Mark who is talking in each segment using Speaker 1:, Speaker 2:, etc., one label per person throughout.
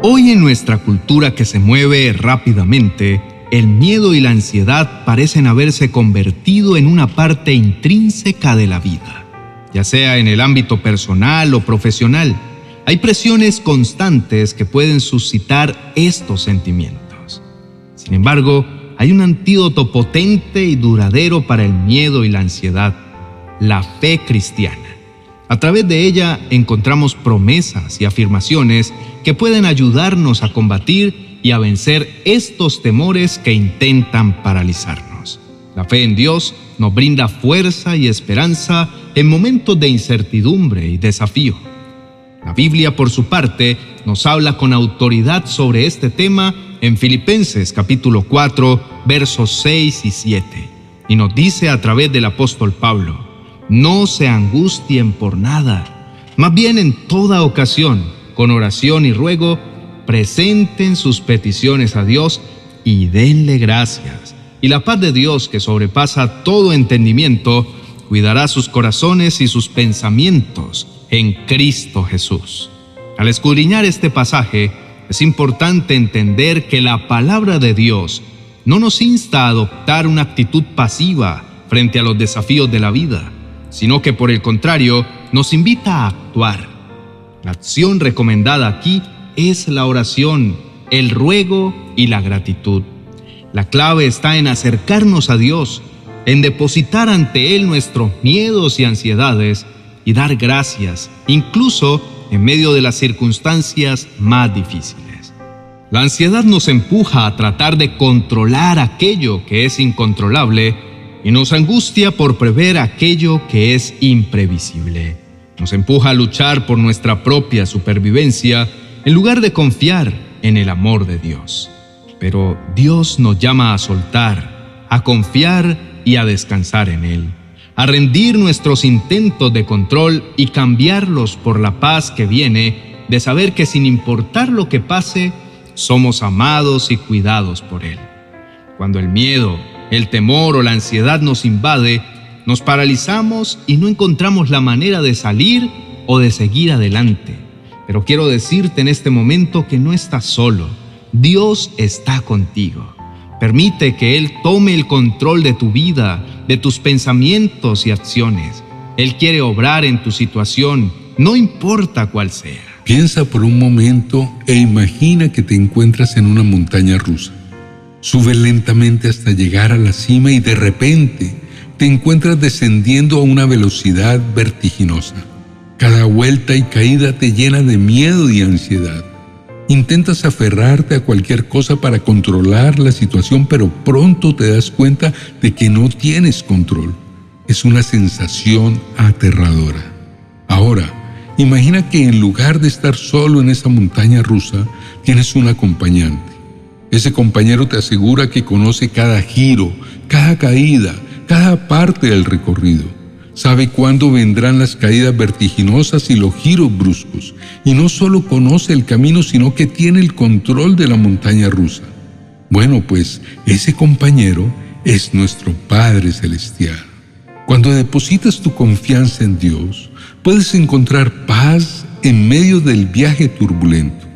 Speaker 1: Hoy en nuestra cultura que se mueve rápidamente, el miedo y la ansiedad parecen haberse convertido en una parte intrínseca de la vida, ya sea en el ámbito personal o profesional. Hay presiones constantes que pueden suscitar estos sentimientos. Sin embargo, hay un antídoto potente y duradero para el miedo y la ansiedad, la fe cristiana. A través de ella encontramos promesas y afirmaciones que pueden ayudarnos a combatir y a vencer estos temores que intentan paralizarnos. La fe en Dios nos brinda fuerza y esperanza en momentos de incertidumbre y desafío. La Biblia, por su parte, nos habla con autoridad sobre este tema en Filipenses capítulo 4, versos 6 y 7, y nos dice a través del apóstol Pablo, no se angustien por nada, más bien en toda ocasión, con oración y ruego, presenten sus peticiones a Dios y denle gracias. Y la paz de Dios, que sobrepasa todo entendimiento, cuidará sus corazones y sus pensamientos en Cristo Jesús. Al escudriñar este pasaje, es importante entender que la palabra de Dios no nos insta a adoptar una actitud pasiva frente a los desafíos de la vida sino que por el contrario nos invita a actuar. La acción recomendada aquí es la oración, el ruego y la gratitud. La clave está en acercarnos a Dios, en depositar ante Él nuestros miedos y ansiedades y dar gracias, incluso en medio de las circunstancias más difíciles. La ansiedad nos empuja a tratar de controlar aquello que es incontrolable y nos angustia por prever aquello que es imprevisible. Nos empuja a luchar por nuestra propia supervivencia en lugar de confiar en el amor de Dios. Pero Dios nos llama a soltar, a confiar y a descansar en Él, a rendir nuestros intentos de control y cambiarlos por la paz que viene de saber que sin importar lo que pase, somos amados y cuidados por Él. Cuando el miedo, el temor o la ansiedad nos invade, nos paralizamos y no encontramos la manera de salir o de seguir adelante. Pero quiero decirte en este momento que no estás solo. Dios está contigo. Permite que Él tome el control de tu vida, de tus pensamientos y acciones. Él quiere obrar en tu situación, no importa cuál sea.
Speaker 2: Piensa por un momento e imagina que te encuentras en una montaña rusa. Sube lentamente hasta llegar a la cima y de repente te encuentras descendiendo a una velocidad vertiginosa. Cada vuelta y caída te llena de miedo y ansiedad. Intentas aferrarte a cualquier cosa para controlar la situación, pero pronto te das cuenta de que no tienes control. Es una sensación aterradora. Ahora, imagina que en lugar de estar solo en esa montaña rusa, tienes un acompañante. Ese compañero te asegura que conoce cada giro, cada caída, cada parte del recorrido. Sabe cuándo vendrán las caídas vertiginosas y los giros bruscos. Y no solo conoce el camino, sino que tiene el control de la montaña rusa. Bueno, pues ese compañero es nuestro Padre Celestial. Cuando depositas tu confianza en Dios, puedes encontrar paz en medio del viaje turbulento.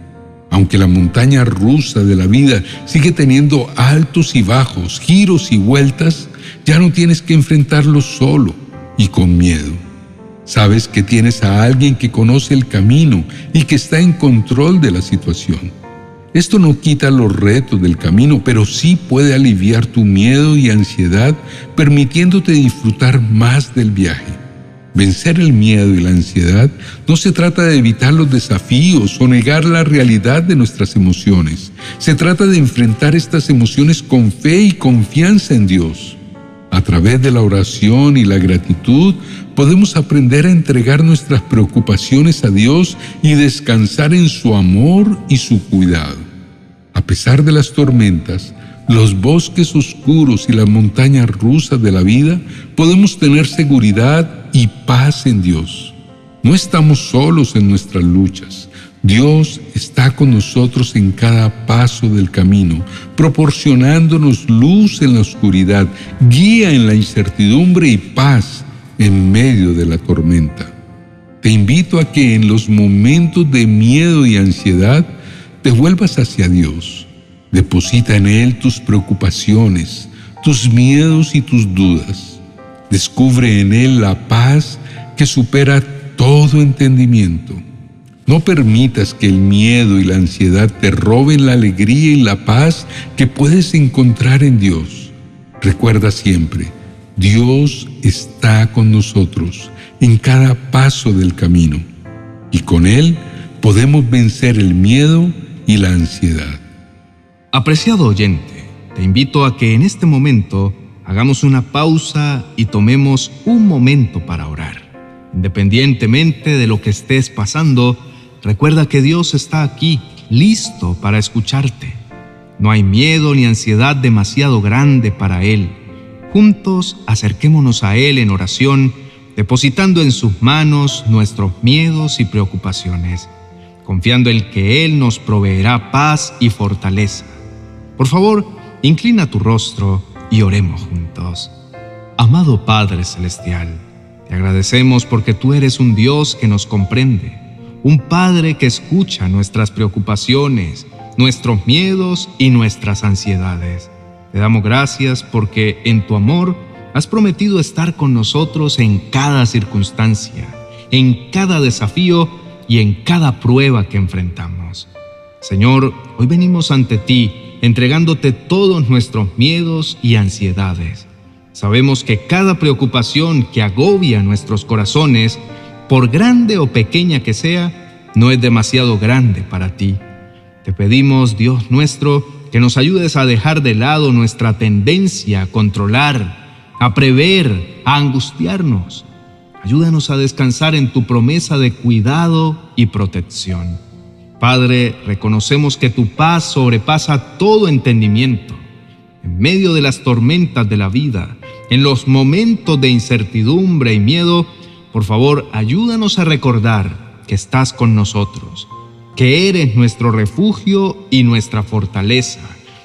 Speaker 2: Aunque la montaña rusa de la vida sigue teniendo altos y bajos, giros y vueltas, ya no tienes que enfrentarlo solo y con miedo. Sabes que tienes a alguien que conoce el camino y que está en control de la situación. Esto no quita los retos del camino, pero sí puede aliviar tu miedo y ansiedad, permitiéndote disfrutar más del viaje. Vencer el miedo y la ansiedad no se trata de evitar los desafíos o negar la realidad de nuestras emociones. Se trata de enfrentar estas emociones con fe y confianza en Dios. A través de la oración y la gratitud podemos aprender a entregar nuestras preocupaciones a Dios y descansar en su amor y su cuidado. A pesar de las tormentas, los bosques oscuros y las montañas rusas de la vida, podemos tener seguridad y paz en Dios. No estamos solos en nuestras luchas. Dios está con nosotros en cada paso del camino, proporcionándonos luz en la oscuridad, guía en la incertidumbre y paz en medio de la tormenta. Te invito a que en los momentos de miedo y ansiedad te vuelvas hacia Dios. Deposita en Él tus preocupaciones, tus miedos y tus dudas. Descubre en Él la paz que supera todo entendimiento. No permitas que el miedo y la ansiedad te roben la alegría y la paz que puedes encontrar en Dios. Recuerda siempre, Dios está con nosotros en cada paso del camino y con Él podemos vencer el miedo y la ansiedad.
Speaker 1: Apreciado oyente, te invito a que en este momento hagamos una pausa y tomemos un momento para orar. Independientemente de lo que estés pasando, recuerda que Dios está aquí, listo para escucharte. No hay miedo ni ansiedad demasiado grande para Él. Juntos acerquémonos a Él en oración, depositando en sus manos nuestros miedos y preocupaciones, confiando en que Él nos proveerá paz y fortaleza. Por favor, inclina tu rostro y oremos juntos. Amado Padre Celestial, te agradecemos porque tú eres un Dios que nos comprende, un Padre que escucha nuestras preocupaciones, nuestros miedos y nuestras ansiedades. Te damos gracias porque en tu amor has prometido estar con nosotros en cada circunstancia, en cada desafío y en cada prueba que enfrentamos. Señor, hoy venimos ante ti entregándote todos nuestros miedos y ansiedades. Sabemos que cada preocupación que agobia nuestros corazones, por grande o pequeña que sea, no es demasiado grande para ti. Te pedimos, Dios nuestro, que nos ayudes a dejar de lado nuestra tendencia a controlar, a prever, a angustiarnos. Ayúdanos a descansar en tu promesa de cuidado y protección. Padre, reconocemos que tu paz sobrepasa todo entendimiento. En medio de las tormentas de la vida, en los momentos de incertidumbre y miedo, por favor, ayúdanos a recordar que estás con nosotros, que eres nuestro refugio y nuestra fortaleza,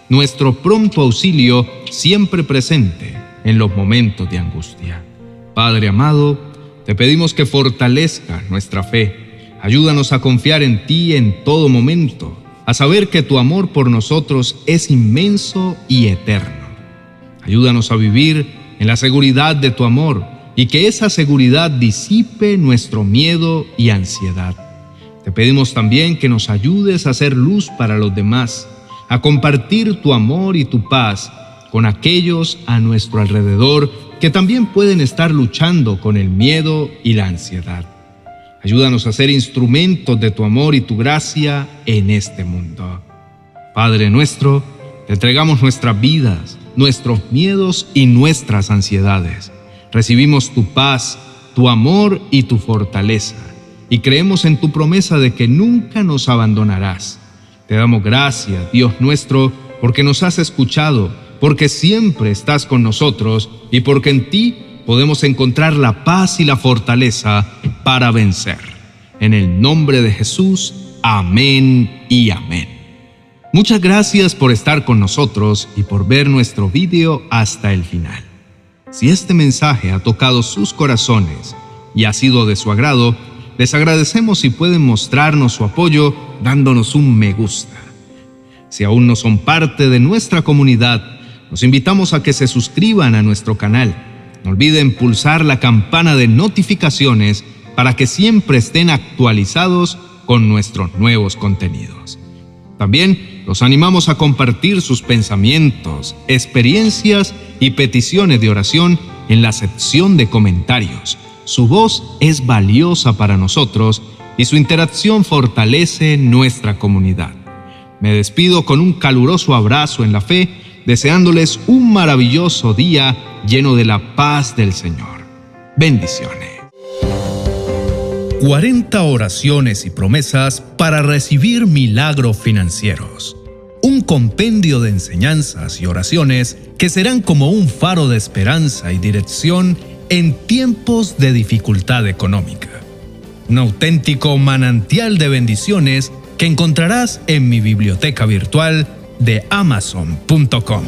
Speaker 1: nuestro pronto auxilio siempre presente en los momentos de angustia. Padre amado, te pedimos que fortalezca nuestra fe Ayúdanos a confiar en ti en todo momento, a saber que tu amor por nosotros es inmenso y eterno. Ayúdanos a vivir en la seguridad de tu amor y que esa seguridad disipe nuestro miedo y ansiedad. Te pedimos también que nos ayudes a ser luz para los demás, a compartir tu amor y tu paz con aquellos a nuestro alrededor que también pueden estar luchando con el miedo y la ansiedad. Ayúdanos a ser instrumentos de tu amor y tu gracia en este mundo. Padre nuestro, te entregamos nuestras vidas, nuestros miedos y nuestras ansiedades. Recibimos tu paz, tu amor y tu fortaleza, y creemos en tu promesa de que nunca nos abandonarás. Te damos gracias, Dios nuestro, porque nos has escuchado, porque siempre estás con nosotros y porque en ti podemos encontrar la paz y la fortaleza para vencer. En el nombre de Jesús, amén y amén. Muchas gracias por estar con nosotros y por ver nuestro video hasta el final. Si este mensaje ha tocado sus corazones y ha sido de su agrado, les agradecemos si pueden mostrarnos su apoyo dándonos un me gusta. Si aún no son parte de nuestra comunidad, nos invitamos a que se suscriban a nuestro canal no olviden pulsar la campana de notificaciones para que siempre estén actualizados con nuestros nuevos contenidos. También los animamos a compartir sus pensamientos, experiencias y peticiones de oración en la sección de comentarios. Su voz es valiosa para nosotros y su interacción fortalece nuestra comunidad. Me despido con un caluroso abrazo en la fe, deseándoles un maravilloso día lleno de la paz del Señor. Bendiciones. 40 oraciones y promesas para recibir milagros financieros. Un compendio de enseñanzas y oraciones que serán como un faro de esperanza y dirección en tiempos de dificultad económica. Un auténtico manantial de bendiciones que encontrarás en mi biblioteca virtual de amazon.com.